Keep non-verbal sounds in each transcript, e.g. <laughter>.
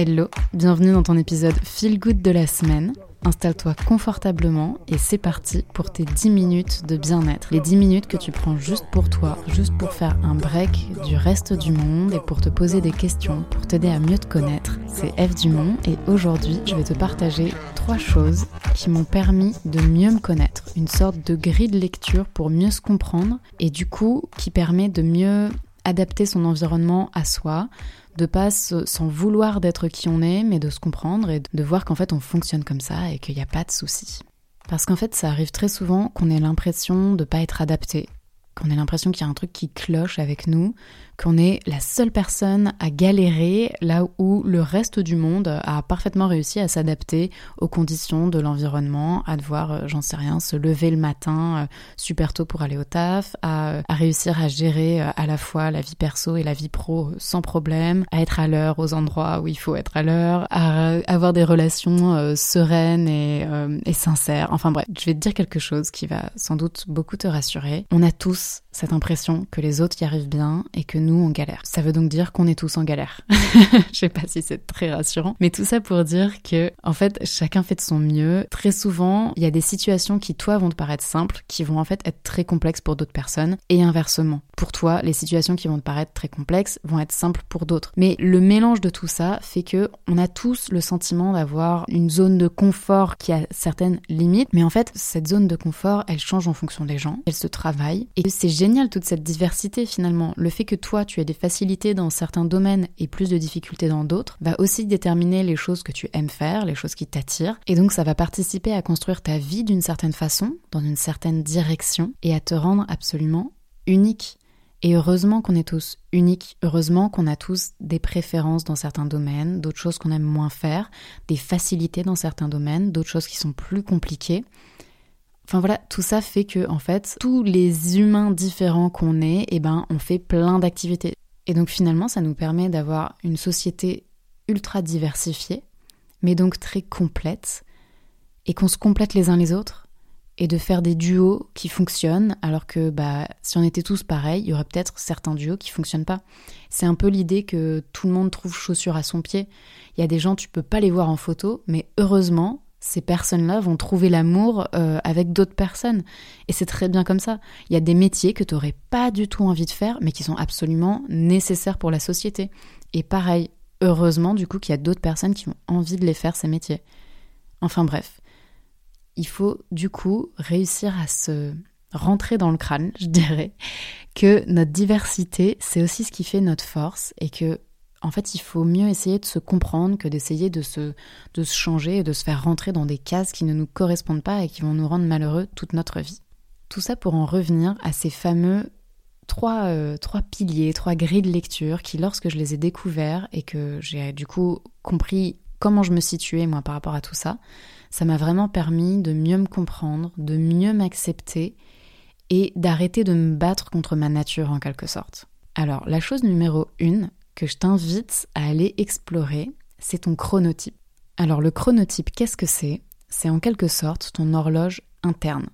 Hello, bienvenue dans ton épisode Feel Good de la semaine. Installe-toi confortablement et c'est parti pour tes 10 minutes de bien-être. Les 10 minutes que tu prends juste pour toi, juste pour faire un break du reste du monde et pour te poser des questions, pour t'aider à mieux te connaître. C'est Eve Dumont et aujourd'hui je vais te partager trois choses qui m'ont permis de mieux me connaître. Une sorte de grille de lecture pour mieux se comprendre et du coup qui permet de mieux adapter son environnement à soi, de pas s'en vouloir d'être qui on est, mais de se comprendre et de voir qu'en fait on fonctionne comme ça et qu'il n'y a pas de souci. Parce qu'en fait, ça arrive très souvent qu'on ait l'impression de pas être adapté, qu'on ait l'impression qu'il y a un truc qui cloche avec nous, qu'on est la seule personne à galérer là où le reste du monde a parfaitement réussi à s'adapter aux conditions de l'environnement, à devoir, euh, j'en sais rien, se lever le matin euh, super tôt pour aller au taf, à, réussir à gérer euh, à la fois la vie perso et la vie pro sans problème, à être à l'heure aux endroits où il faut être à l'heure, à avoir des relations sereines et, et sincères. Enfin bref, je vais te dire quelque chose qui va sans doute beaucoup te rassurer. On a tous Yes. Cette impression que les autres y arrivent bien et que nous, on galère. Ça veut donc dire qu'on est tous en galère. <laughs> Je sais pas si c'est très rassurant, mais tout ça pour dire que, en fait, chacun fait de son mieux. Très souvent, il y a des situations qui, toi, vont te paraître simples, qui vont en fait être très complexes pour d'autres personnes, et inversement. Pour toi, les situations qui vont te paraître très complexes vont être simples pour d'autres. Mais le mélange de tout ça fait que on a tous le sentiment d'avoir une zone de confort qui a certaines limites, mais en fait, cette zone de confort, elle change en fonction des gens, elle se travaille, et c'est génial toute cette diversité finalement. Le fait que toi, tu as des facilités dans certains domaines et plus de difficultés dans d'autres va aussi déterminer les choses que tu aimes faire, les choses qui t'attirent. Et donc ça va participer à construire ta vie d'une certaine façon, dans une certaine direction, et à te rendre absolument unique. Et heureusement qu'on est tous uniques, heureusement qu'on a tous des préférences dans certains domaines, d'autres choses qu'on aime moins faire, des facilités dans certains domaines, d'autres choses qui sont plus compliquées. Enfin voilà, tout ça fait que en fait, tous les humains différents qu'on est, eh ben, on fait plein d'activités. Et donc finalement, ça nous permet d'avoir une société ultra diversifiée, mais donc très complète, et qu'on se complète les uns les autres, et de faire des duos qui fonctionnent, alors que bah, si on était tous pareils, il y aurait peut-être certains duos qui fonctionnent pas. C'est un peu l'idée que tout le monde trouve chaussure à son pied. Il y a des gens, tu peux pas les voir en photo, mais heureusement, ces personnes-là vont trouver l'amour euh, avec d'autres personnes. Et c'est très bien comme ça. Il y a des métiers que tu n'aurais pas du tout envie de faire, mais qui sont absolument nécessaires pour la société. Et pareil, heureusement du coup qu'il y a d'autres personnes qui ont envie de les faire, ces métiers. Enfin bref, il faut du coup réussir à se rentrer dans le crâne, <laughs> je dirais, que notre diversité, c'est aussi ce qui fait notre force et que en fait, il faut mieux essayer de se comprendre que d'essayer de se, de se changer et de se faire rentrer dans des cases qui ne nous correspondent pas et qui vont nous rendre malheureux toute notre vie. Tout ça pour en revenir à ces fameux trois, euh, trois piliers, trois grilles de lecture qui, lorsque je les ai découverts et que j'ai du coup compris comment je me situais moi par rapport à tout ça, ça m'a vraiment permis de mieux me comprendre, de mieux m'accepter et d'arrêter de me battre contre ma nature en quelque sorte. Alors, la chose numéro une, que je t'invite à aller explorer, c'est ton chronotype. Alors le chronotype, qu'est-ce que c'est? C'est en quelque sorte ton horloge interne.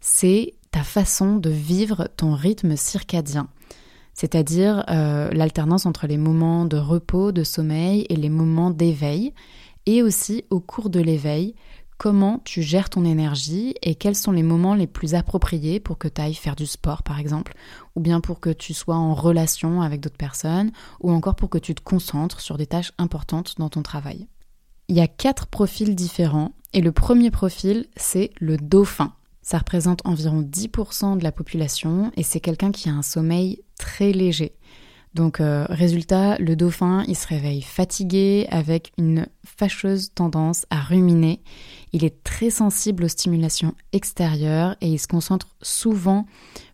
C'est ta façon de vivre ton rythme circadien, c'est-à-dire euh, l'alternance entre les moments de repos, de sommeil et les moments d'éveil, et aussi au cours de l'éveil, comment tu gères ton énergie et quels sont les moments les plus appropriés pour que tu ailles faire du sport par exemple, ou bien pour que tu sois en relation avec d'autres personnes, ou encore pour que tu te concentres sur des tâches importantes dans ton travail? Il y a quatre profils différents et le premier profil c'est le dauphin. Ça représente environ 10% de la population et c'est quelqu'un qui a un sommeil très léger. Donc euh, résultat, le dauphin, il se réveille fatigué avec une fâcheuse tendance à ruminer. Il est très sensible aux stimulations extérieures et il se concentre souvent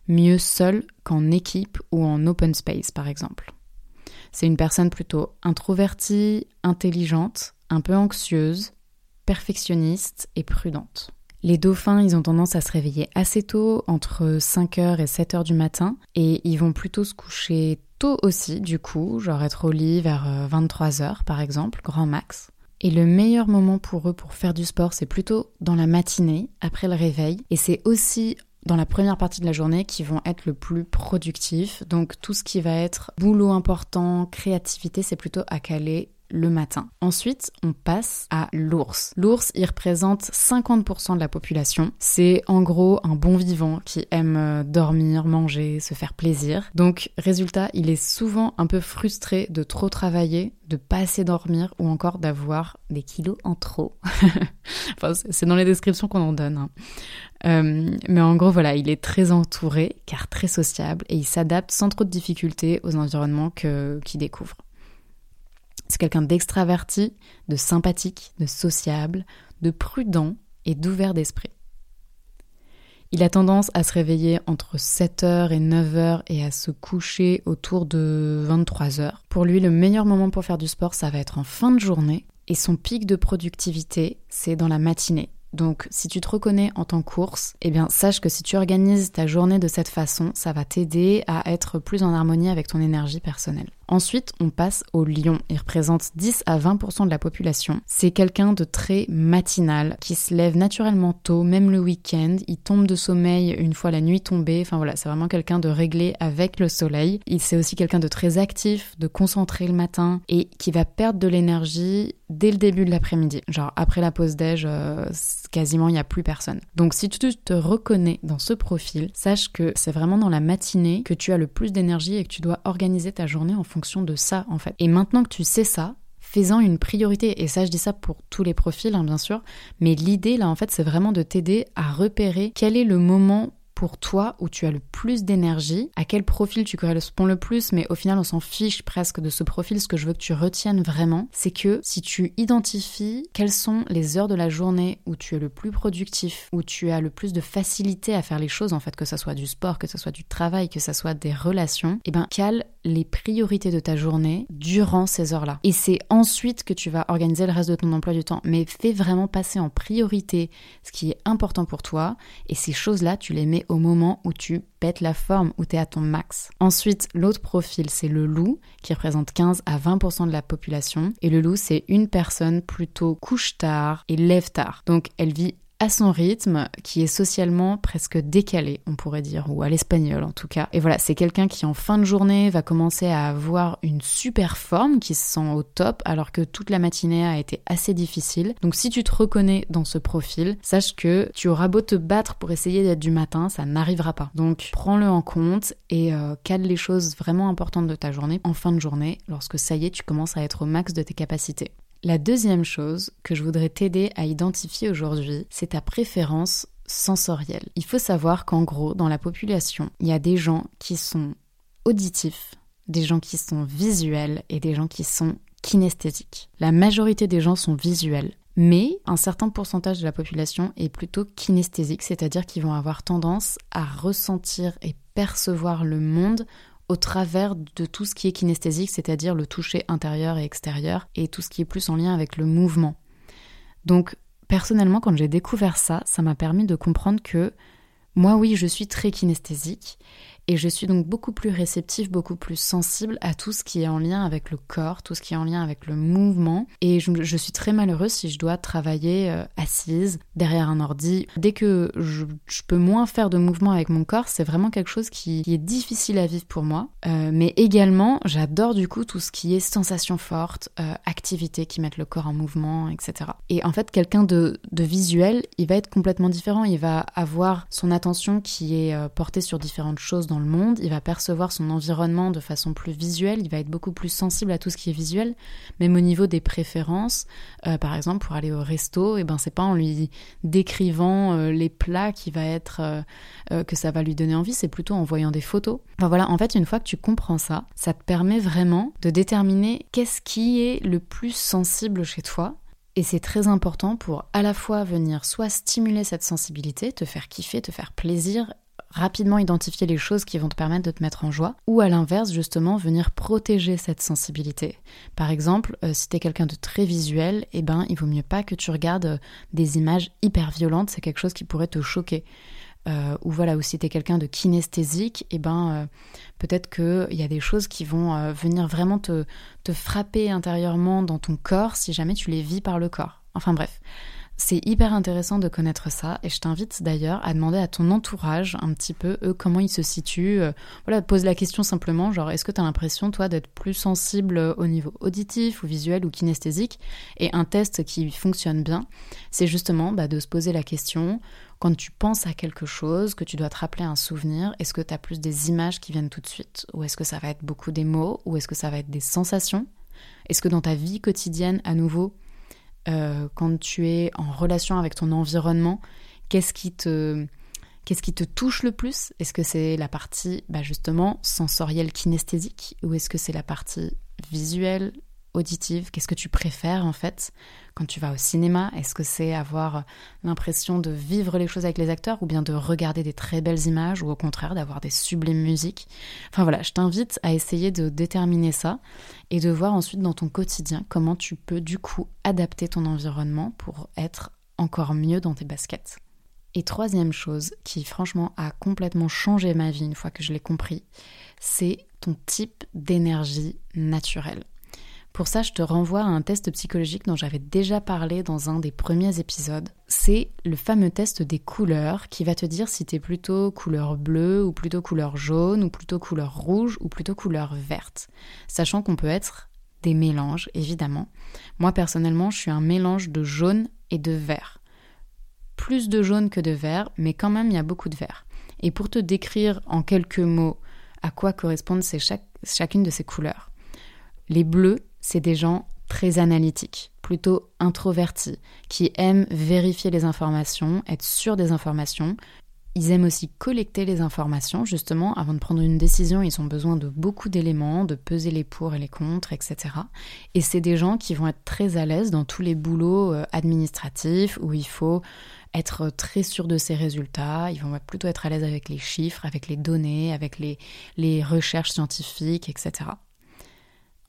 mieux seul qu'en équipe ou en open space par exemple. C'est une personne plutôt introvertie, intelligente, un peu anxieuse, perfectionniste et prudente. Les dauphins, ils ont tendance à se réveiller assez tôt, entre 5h et 7h du matin, et ils vont plutôt se coucher tôt aussi, du coup, genre être au lit vers 23h euh, par exemple, grand max. Et le meilleur moment pour eux pour faire du sport, c'est plutôt dans la matinée, après le réveil, et c'est aussi dans la première partie de la journée qui vont être le plus productifs. Donc tout ce qui va être boulot important, créativité, c'est plutôt à caler le matin. Ensuite, on passe à l'ours. L'ours, il représente 50% de la population. C'est en gros un bon vivant qui aime euh, dormir, manger, se faire plaisir. Donc, résultat, il est souvent un peu frustré de trop travailler, de pas assez dormir ou encore d'avoir des kilos en trop. <laughs> enfin, c'est dans les descriptions qu'on en donne. Hein. Euh, mais en gros, voilà, il est très entouré car très sociable et il s'adapte sans trop de difficultés aux environnements qu'il découvre. C'est quelqu'un d'extraverti, de sympathique, de sociable, de prudent et d'ouvert d'esprit. Il a tendance à se réveiller entre 7h et 9h et à se coucher autour de 23h. Pour lui, le meilleur moment pour faire du sport, ça va être en fin de journée. Et son pic de productivité, c'est dans la matinée. Donc, si tu te reconnais en tant course, eh bien, sache que si tu organises ta journée de cette façon, ça va t'aider à être plus en harmonie avec ton énergie personnelle. Ensuite, on passe au lion. Il représente 10 à 20% de la population. C'est quelqu'un de très matinal, qui se lève naturellement tôt, même le week-end. Il tombe de sommeil une fois la nuit tombée. Enfin voilà, c'est vraiment quelqu'un de réglé avec le soleil. Il c'est aussi quelqu'un de très actif, de concentré le matin et qui va perdre de l'énergie dès le début de l'après-midi. Genre après la pause déj, euh, quasiment il n'y a plus personne. Donc si tu te reconnais dans ce profil, sache que c'est vraiment dans la matinée que tu as le plus d'énergie et que tu dois organiser ta journée en fonction de ça en fait. Et maintenant que tu sais ça, fais-en une priorité. Et ça, je dis ça pour tous les profils, hein, bien sûr. Mais l'idée, là, en fait, c'est vraiment de t'aider à repérer quel est le moment pour toi où tu as le plus d'énergie, à quel profil tu corresponds le plus, mais au final on s'en fiche presque de ce profil. Ce que je veux que tu retiennes vraiment, c'est que si tu identifies quelles sont les heures de la journée où tu es le plus productif, où tu as le plus de facilité à faire les choses, en fait, que ce soit du sport, que ce soit du travail, que ce soit des relations, et eh ben cale les priorités de ta journée durant ces heures-là. Et c'est ensuite que tu vas organiser le reste de ton emploi du temps. Mais fais vraiment passer en priorité ce qui est important pour toi, et ces choses-là, tu les mets au moment où tu pètes la forme, où tu es à ton max. Ensuite, l'autre profil, c'est le loup, qui représente 15 à 20% de la population. Et le loup, c'est une personne plutôt couche tard et lève tard. Donc, elle vit son rythme, qui est socialement presque décalé, on pourrait dire, ou à l'espagnol en tout cas. Et voilà, c'est quelqu'un qui en fin de journée va commencer à avoir une super forme, qui se sent au top, alors que toute la matinée a été assez difficile. Donc si tu te reconnais dans ce profil, sache que tu auras beau te battre pour essayer d'être du matin, ça n'arrivera pas. Donc prends-le en compte et euh, les choses vraiment importantes de ta journée en fin de journée, lorsque ça y est, tu commences à être au max de tes capacités. La deuxième chose que je voudrais t'aider à identifier aujourd'hui, c'est ta préférence sensorielle. Il faut savoir qu'en gros, dans la population, il y a des gens qui sont auditifs, des gens qui sont visuels et des gens qui sont kinesthésiques. La majorité des gens sont visuels, mais un certain pourcentage de la population est plutôt kinesthésique, c'est-à-dire qu'ils vont avoir tendance à ressentir et percevoir le monde au travers de tout ce qui est kinesthésique, c'est-à-dire le toucher intérieur et extérieur, et tout ce qui est plus en lien avec le mouvement. Donc, personnellement, quand j'ai découvert ça, ça m'a permis de comprendre que moi, oui, je suis très kinesthésique, et je suis donc beaucoup plus réceptive, beaucoup plus sensible à tout ce qui est en lien avec le corps, tout ce qui est en lien avec le mouvement. Et je, suis très malheureuse si je dois travailler euh, assise derrière un ordi. Dès que je, peux moins faire de mouvement avec mon corps, c'est vraiment quelque chose qui, est difficile à vivre pour moi. Euh, mais également, j'adore du coup tout ce qui est sensations fortes, euh, activités qui mettent le corps en mouvement, etc. Et en fait, quelqu'un de, visuel, il va être complètement différent. Il va avoir son attention qui est portée sur différentes choses le monde, il va percevoir son environnement de façon plus visuelle, il va être beaucoup plus sensible à tout ce qui est visuel, même au niveau des préférences. Euh, par exemple, pour aller au resto, et eh ben c'est pas en lui décrivant euh, les plats qui va être euh, que ça va lui donner envie, c'est plutôt en voyant des photos. Enfin voilà, en fait, une fois que tu comprends ça, ça te permet vraiment de déterminer qu'est-ce qui est le plus sensible chez toi et c'est très important pour à la fois venir soit stimuler cette sensibilité, te faire kiffer, te faire plaisir rapidement identifier les choses qui vont te permettre de te mettre en joie, ou à l'inverse, justement, venir protéger cette sensibilité. Par exemple, euh, si tu es quelqu'un de très visuel, eh ben, il vaut mieux pas que tu regardes euh, des images hyper violentes, c'est quelque chose qui pourrait te choquer. Euh, ou voilà, ou si tu es quelqu'un de kinesthésique, eh ben, peut-être qu'il y a des choses qui vont venir vraiment te, te frapper intérieurement dans ton corps si jamais tu les vis par le corps. Enfin bref, C'est hyper intéressant de connaître ça et je t'invite d'ailleurs à demander à ton entourage un petit peu eux comment ils se situent. Euh, voilà, pose la question simplement genre est-ce que tu as l'impression toi d'être plus sensible au niveau auditif ou visuel ou kinesthésique Et un test qui fonctionne bien, c'est justement bah, de se poser la question quand tu penses à quelque chose, que tu dois te rappeler un souvenir, est-ce que tu as plus des images qui viennent tout de suite? Ou est-ce que ça va être beaucoup des mots? Ou est-ce que ça va être des sensations? Est-ce que dans ta vie quotidienne, à nouveau, euh, quand tu es en relation avec ton environnement, qu'est-ce qui te Qu'est-ce qui te touche le plus? Est-ce que c'est la partie bah justement sensorielle kinesthésique? Ou est-ce que c'est la partie visuelle, auditive Qu'est-ce que tu préfères en fait quand tu vas au cinéma? Est-ce que c'est avoir l'impression de vivre les choses avec les acteurs ou bien de regarder des très belles images ou au contraire d'avoir des sublimes musiques? Enfin voilà, je t'invite à essayer de déterminer ça et de voir ensuite dans ton quotidien comment tu peux du coup adapter ton environnement pour être encore mieux dans tes baskets. Et troisième chose qui franchement a complètement changé ma vie une fois que je l'ai compris, c'est ton type d'énergie naturelle. Pour ça, je te renvoie à un test psychologique dont j'avais déjà parlé dans un des premiers épisodes. C'est le fameux test des couleurs qui va te dire si tu es plutôt couleur bleue ou plutôt couleur jaune ou plutôt couleur rouge ou plutôt couleur verte. Sachant qu'on peut être des mélanges, évidemment. Moi, personnellement, je suis un mélange de jaune et de vert. Plus de jaune que de vert, mais quand même, il y a beaucoup de vert. Et pour te décrire en quelques mots à quoi correspondent chacune de ces couleurs. Les bleus, c'est des gens très analytiques, plutôt introvertis, qui aiment vérifier les informations, être sûrs des informations. Ils aiment aussi collecter les informations, justement, avant de prendre une décision, ils ont besoin de beaucoup d'éléments, de peser les pour et les contre, etc. Et c'est des gens qui vont être très à l'aise dans tous les boulots euh, administratifs où il faut être très sûr de ses résultats, ils vont plutôt être à l'aise avec les chiffres, avec les données, avec les, les recherches scientifiques, etc.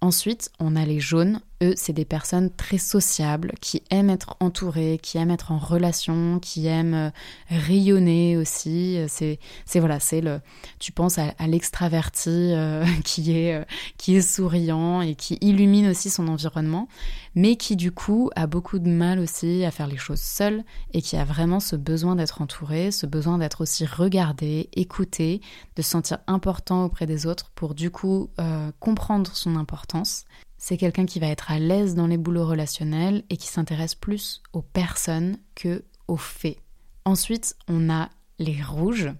Ensuite, on a les jaunes. Eux, c'est des personnes très sociables, qui aiment être entourées, qui aiment être en relation, qui aiment euh, rayonner aussi. C'est, c'est voilà, c'est le. Tu penses à, l'extraverti euh, <laughs> qui est euh, qui est souriant et qui illumine aussi son environnement, mais qui du coup a beaucoup de mal aussi à faire les choses seul et qui a vraiment ce besoin d'être entouré, ce besoin d'être aussi regardé, écouté, de se sentir important auprès des autres pour du coup comprendre son importance c'est quelqu'un qui va être à l'aise dans les boulots relationnels et qui s'intéresse plus aux personnes que aux faits. Ensuite, on a les rouges.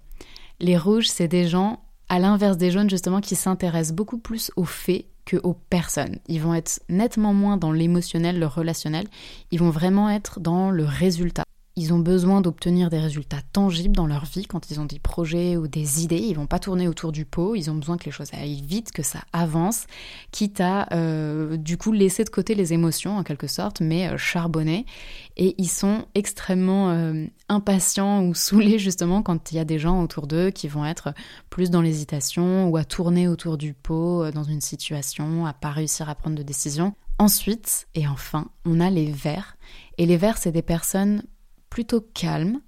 Les rouges, c'est des gens, à l'inverse des jaunes justement, qui s'intéressent beaucoup plus aux faits que aux personnes. Ils vont être nettement moins dans l'émotionnel, le relationnel. Ils vont vraiment être dans le résultat. Ils ont besoin d'obtenir des résultats tangibles dans leur vie quand ils ont des projets ou des idées. Ils vont pas tourner autour du pot. Ils ont besoin que les choses aillent vite, que ça avance, quitte à euh, du coup laisser de côté les émotions en quelque sorte, mais euh, charbonner. Et ils sont extrêmement euh, impatients ou <laughs> saoulés justement quand il y a des gens autour d'eux qui vont être plus dans l'hésitation ou à tourner autour du pot dans une situation, à pas réussir à prendre de décision. Ensuite et enfin, on a les verts. Et les verts, c'est des personnes plutôt calmes,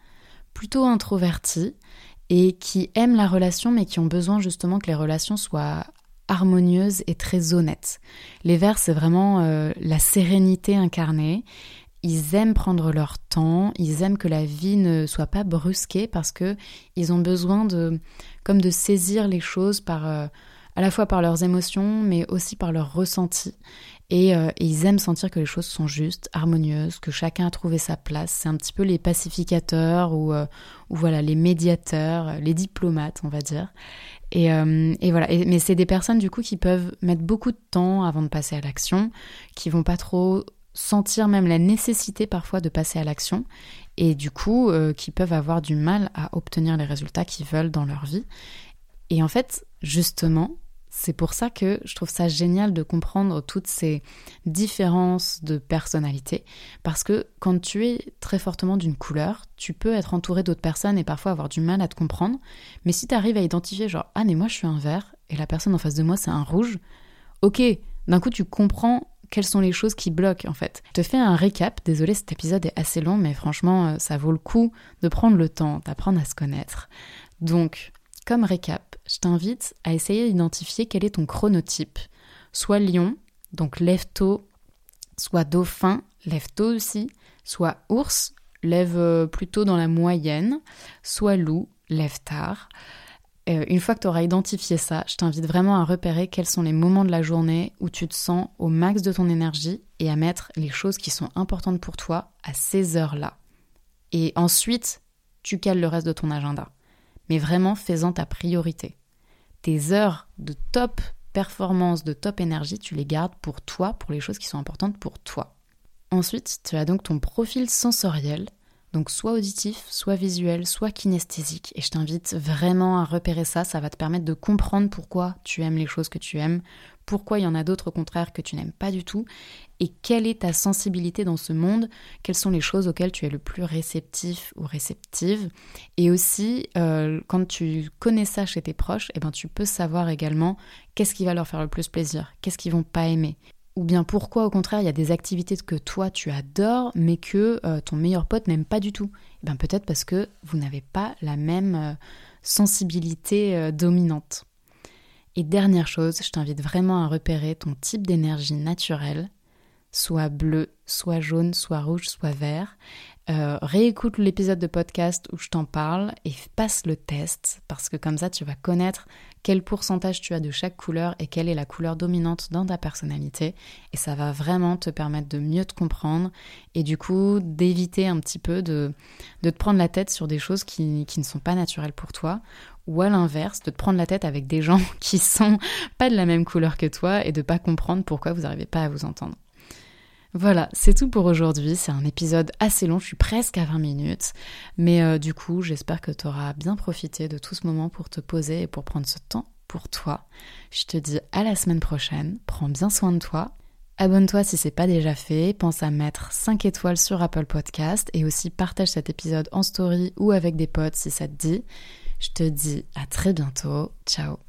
plutôt introvertis et qui aiment la relation mais qui ont besoin justement que les relations soient harmonieuses et très honnêtes. Les vers, c'est vraiment euh, la sérénité incarnée. Ils aiment prendre leur temps, ils aiment que la vie ne soit pas brusquée parce que ils ont besoin de comme de saisir les choses par euh, à la fois par leurs émotions mais aussi par leurs ressentis euh, et, ils aiment sentir que les choses sont justes, harmonieuses, que chacun a trouvé sa place. C'est un petit peu les pacificateurs ou, euh, voilà les médiateurs, les diplomates, on va dire. Et, euh, voilà. mais c'est des personnes du coup qui peuvent mettre beaucoup de temps avant de passer à l'action, qui vont pas trop sentir même la nécessité parfois de passer à l'action et du coup qui peuvent avoir du mal à obtenir les résultats qu'ils veulent dans leur vie. Et en fait, justement, c'est pour ça que je trouve ça génial de comprendre toutes ces différences de personnalité, parce que quand tu es très fortement d'une couleur, tu peux être entouré d'autres personnes et parfois avoir du mal à te comprendre, mais si tu arrives à identifier genre ah mais moi je suis un vert et la personne en face de moi c'est un rouge, ok, d'un coup tu comprends quelles sont les choses qui bloquent en fait. Je te fais un récap, désolé cet épisode est assez long mais franchement euh, ça vaut le coup de prendre le temps d'apprendre à se connaître. Donc, comme récap, je t'invite à essayer d'identifier quel est ton chronotype. Soit lion, donc lève tôt, soit dauphin, lève tôt aussi, soit ours, lève euh, plutôt dans la moyenne, soit loup, lève tard. Euh, une fois que tu auras identifié ça, je t'invite vraiment à repérer quels sont les moments de la journée où tu te sens au max de ton énergie et à mettre les choses qui sont importantes pour toi à ces heures-là. Et ensuite, tu cales le reste de ton agenda. Mais vraiment, fais-en ta priorité. Tes heures de top performance, de top énergie, tu les gardes pour toi, pour les choses qui sont importantes pour toi. Ensuite, tu as donc ton profil sensoriel donc soit auditif, soit visuel, soit kinesthésique. Et je t'invite vraiment à repérer ça. Ça va te permettre de comprendre pourquoi tu aimes les choses que tu aimes, pourquoi il y en a d'autres au contraire que tu n'aimes pas du tout, et quelle est ta sensibilité dans ce monde, quelles sont les choses auxquelles tu es le plus réceptif ou réceptive. Et aussi, euh, quand tu connais ça chez tes proches, eh ben, tu peux savoir également qu'est-ce qui va leur faire le plus plaisir, qu'est-ce qu'ils vont pas aimer, ou bien pourquoi au contraire il y a des activités que toi tu adores mais que euh, ton meilleur pote n'aime pas du tout eh bien peut-être parce que vous n'avez pas la même euh, sensibilité dominante. Et dernière chose, je t'invite vraiment à repérer ton type d'énergie naturelle, soit bleu, soit jaune, soit rouge, soit vert. réécoute l'épisode de podcast où je t'en parle et passe le test parce que comme ça tu vas connaître quel pourcentage tu as de chaque couleur et quelle est la couleur dominante dans ta personnalité. Et ça va vraiment te permettre de mieux te comprendre et du coup d'éviter un petit peu de, te prendre la tête sur des choses qui, qui ne sont pas naturelles pour toi ou à l'inverse, de te prendre la tête avec des gens <laughs> qui sont pas de la même couleur que toi et de pas comprendre pourquoi vous n'arrivez pas à vous entendre. Voilà, c'est tout pour aujourd'hui. C'est un épisode assez long, je suis presque à 20 minutes. Mais euh, du coup, j'espère que tu auras bien profité de tout ce moment pour te poser et pour prendre ce temps pour toi. Je te dis à la semaine prochaine. Prends bien soin de toi. Abonne-toi si c'est pas déjà fait. Pense à mettre 5 étoiles sur Apple Podcast et aussi partage cet épisode en story ou avec des potes si ça te dit. Je te dis à très bientôt. Ciao